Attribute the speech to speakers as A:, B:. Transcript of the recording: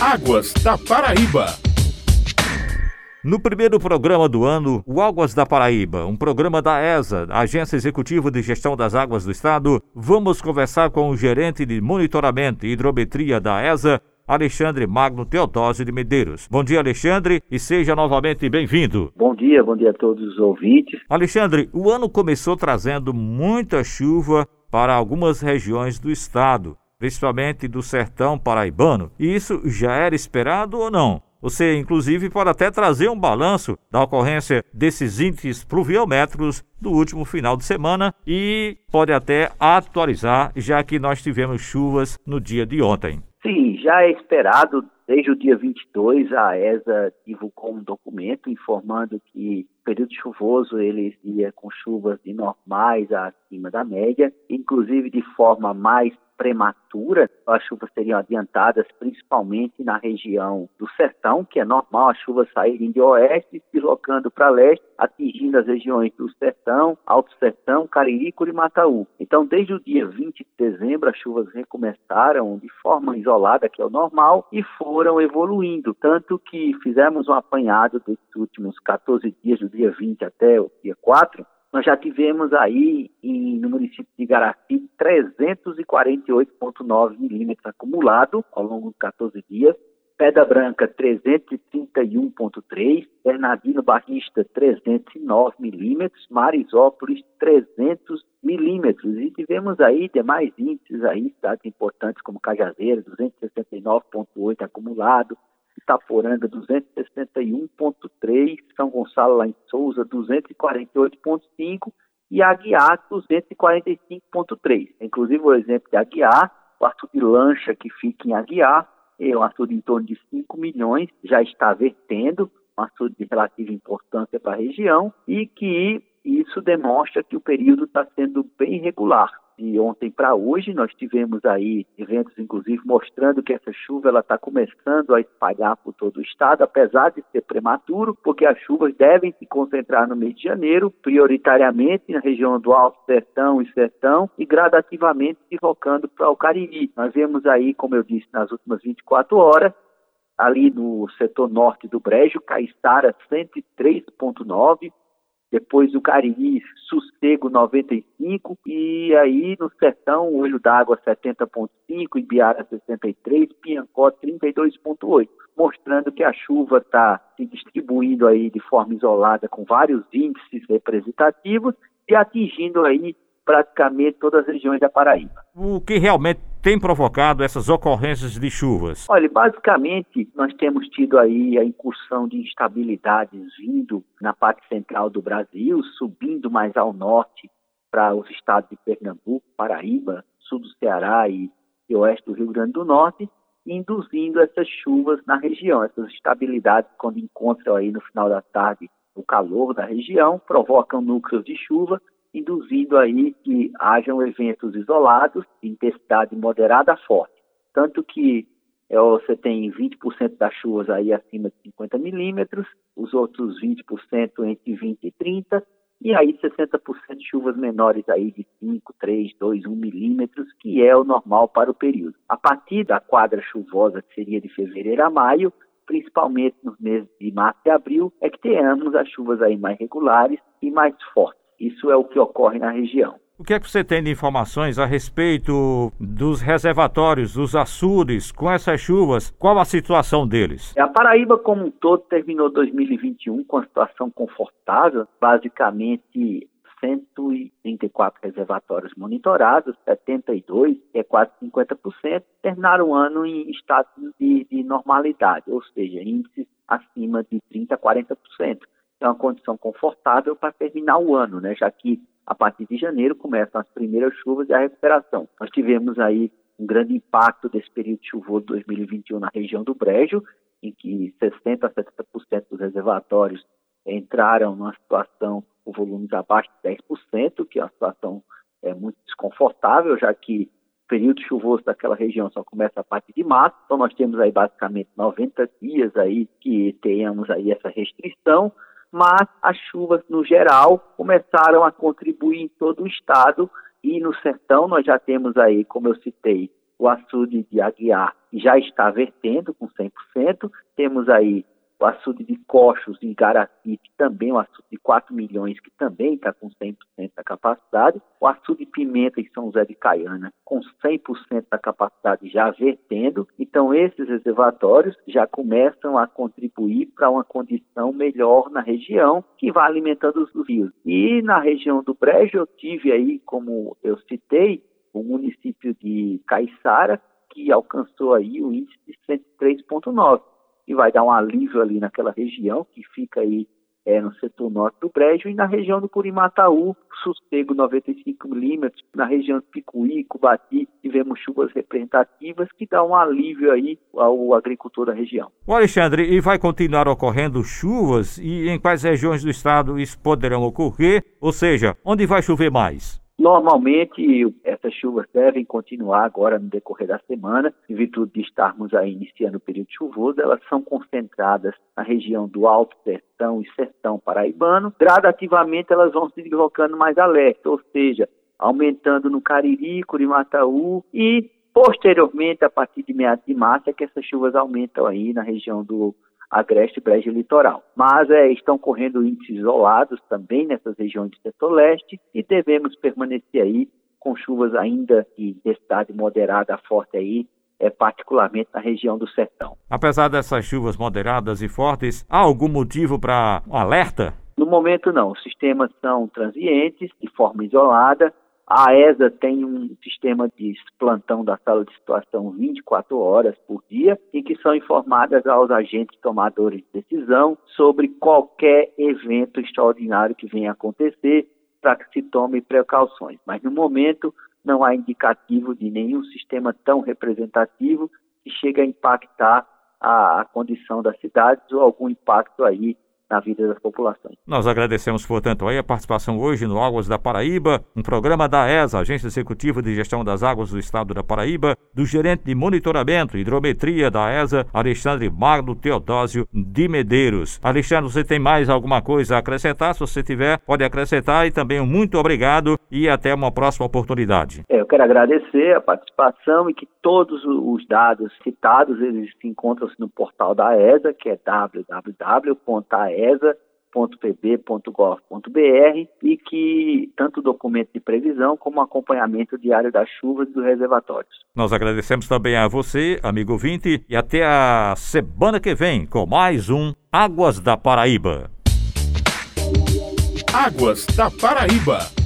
A: Águas da Paraíba.
B: No primeiro programa do ano, o Águas da Paraíba, um programa da ESA, Agência Executiva de Gestão das Águas do Estado, vamos conversar com o gerente de monitoramento e hidrometria da ESA, Alexandre Magno Teodósio de Medeiros. Bom dia, Alexandre, e seja novamente bem-vindo.
C: Bom dia, bom dia a todos os ouvintes.
B: Alexandre, o ano começou trazendo muita chuva para algumas regiões do estado principalmente do sertão paraibano. E isso já era esperado ou não? Você, inclusive, pode até trazer um balanço da ocorrência desses índices pluviométricos do último final de semana e pode até atualizar, já que nós tivemos chuvas no dia de ontem.
C: Sim, já é esperado. Desde o dia 22, a ESA divulgou um documento informando que o período chuvoso ele ia com chuvas de normais acima da média, inclusive de forma mais prematura, as chuvas seriam adiantadas principalmente na região do sertão, que é normal as chuvas saírem de oeste, deslocando para leste, atingindo as regiões do sertão, alto sertão, Cariri, Curimataú. Então, desde o dia 20 de dezembro, as chuvas recomeçaram de forma isolada, que é o normal, e foram evoluindo, tanto que fizemos um apanhado desses últimos 14 dias, do dia 20 até o dia 4, nós já tivemos aí em, no município de Garapi 348,9 milímetros acumulado ao longo de 14 dias. Pedra Branca 331,3, Bernardino Barrista 309 milímetros, Marisópolis 300 milímetros. E tivemos aí demais índices aí, cidades importantes como Cajazeiras 269,8 acumulado, Itaporanga 261,3, São Gonçalo lá em Souza 248,5 e Aguiar 245,3. Inclusive o exemplo de Aguiar, o Arthur de Lancha que fica em Aguiar, é um Arthur de em torno de 5 milhões, já está vertendo, um Arthur de relativa importância para a região e que isso demonstra que o período está sendo bem regular de ontem para hoje. Nós tivemos aí eventos, inclusive, mostrando que essa chuva ela está começando a espalhar por todo o estado, apesar de ser prematuro, porque as chuvas devem se concentrar no mês de janeiro, prioritariamente na região do Alto Sertão e Sertão, e gradativamente deslocando para o Cariri. Nós vemos aí, como eu disse, nas últimas 24 horas, ali no setor norte do Brejo, Caiçara 103.9, depois o Cariri, Sossego 95, e aí no Sertão, Olho d'Água 70.5, Ibiara 63, Piancó 32.8, mostrando que a chuva está se distribuindo aí de forma isolada com vários índices representativos e atingindo aí praticamente todas as regiões da Paraíba.
B: O que realmente tem provocado essas ocorrências de chuvas?
C: Olha, basicamente nós temos tido aí a incursão de instabilidades vindo na parte central do Brasil, subindo mais ao norte para os estados de Pernambuco, Paraíba, sul do Ceará e, e oeste do Rio Grande do Norte, induzindo essas chuvas na região. Essas instabilidades, quando encontram aí no final da tarde o calor da região, provocam núcleos de chuva induzindo aí que hajam eventos isolados de intensidade moderada forte. Tanto que é, você tem 20% das chuvas aí acima de 50 milímetros, os outros 20% entre 20 e 30, e aí 60% de chuvas menores aí de 5, 3, 2, 1 milímetros, que é o normal para o período. A partir da quadra chuvosa, que seria de fevereiro a maio, principalmente nos meses de março e abril, é que tenhamos as chuvas aí mais regulares e mais fortes. Isso é o que ocorre na região.
B: O que é que você tem de informações a respeito dos reservatórios, dos açudes, com essas chuvas? Qual a situação deles?
C: A Paraíba, como um todo, terminou 2021 com uma situação confortável, basicamente 134 reservatórios monitorados, 72, que é quase 50%, terminaram o ano em estado de, de normalidade, ou seja, índices acima de 30% a 40% é uma condição confortável para terminar o ano, né? já que a partir de janeiro começam as primeiras chuvas e a recuperação. Nós tivemos aí um grande impacto desse período chuvoso 2021 na região do Brejo, em que 60% a 70% dos reservatórios entraram numa situação com volumes abaixo de 10%, que é uma situação é, muito desconfortável, já que o período chuvoso daquela região só começa a partir de março, então nós temos aí basicamente 90 dias aí que tenhamos aí essa restrição, mas as chuvas no geral começaram a contribuir em todo o estado e no sertão nós já temos aí, como eu citei, o açude de Aguiar já está vertendo com 100%. Temos aí o açude de Cochos em Garatipe, também um açude de 4 milhões, que também está com 100% da capacidade. O açude de Pimenta em São José de Caiana, com 100% da capacidade já vertendo. Então, esses reservatórios já começam a contribuir para uma condição melhor na região, que vai alimentando os rios. E na região do Brejo, eu tive aí, como eu citei, o município de Caiçara, que alcançou aí o índice de 103,9 e vai dar um alívio ali naquela região que fica aí é, no setor norte do Brejo e na região do Curimataú, sossego 95 milímetros, na região do Picuí, Cubati, tivemos chuvas representativas que dão um alívio aí ao agricultor da região.
B: O Alexandre, e vai continuar ocorrendo chuvas e em quais regiões do estado isso poderão ocorrer? Ou seja, onde vai chover mais?
C: Normalmente, essas chuvas devem continuar agora no decorrer da semana, em virtude de estarmos aí iniciando o período chuvoso, elas são concentradas na região do Alto Sertão e Sertão Paraibano. Gradativamente, elas vão se deslocando mais a leste, ou seja, aumentando no Cariri, Curimataú e, posteriormente, a partir de meados de março, é que essas chuvas aumentam aí na região do agreste brejo litoral. Mas é, estão correndo índices isolados também nessas regiões de setor-leste e devemos permanecer aí com chuvas ainda de densidade moderada a forte aí, é, particularmente na região do sertão.
B: Apesar dessas chuvas moderadas e fortes, há algum motivo para um alerta?
C: No momento não, os sistemas são transientes, de forma isolada, a ESA tem um sistema de plantão da sala de situação 24 horas por dia, em que são informadas aos agentes tomadores de decisão sobre qualquer evento extraordinário que venha acontecer, para que se tome precauções. Mas no momento não há indicativo de nenhum sistema tão representativo que chegue a impactar a, a condição das cidades ou algum impacto aí na vida das populações.
B: Nós agradecemos, portanto, aí a participação hoje no Águas da Paraíba, um programa da ESA, Agência Executiva de Gestão das Águas do Estado da Paraíba, do gerente de monitoramento e hidrometria da ESA, Alexandre Magno Teodósio de Medeiros. Alexandre, você tem mais alguma coisa a acrescentar? Se você tiver, pode acrescentar e também um muito obrigado e até uma próxima oportunidade.
C: É, eu quero agradecer a participação e que todos os dados citados eles se encontram no portal da ESA, que é www.aesa esa.pb.gov.br e que tanto o documento de previsão como o acompanhamento diário das chuvas dos reservatórios.
B: Nós agradecemos também a você, amigo ouvinte, e até a semana que vem com mais um Águas da Paraíba.
A: Águas da Paraíba.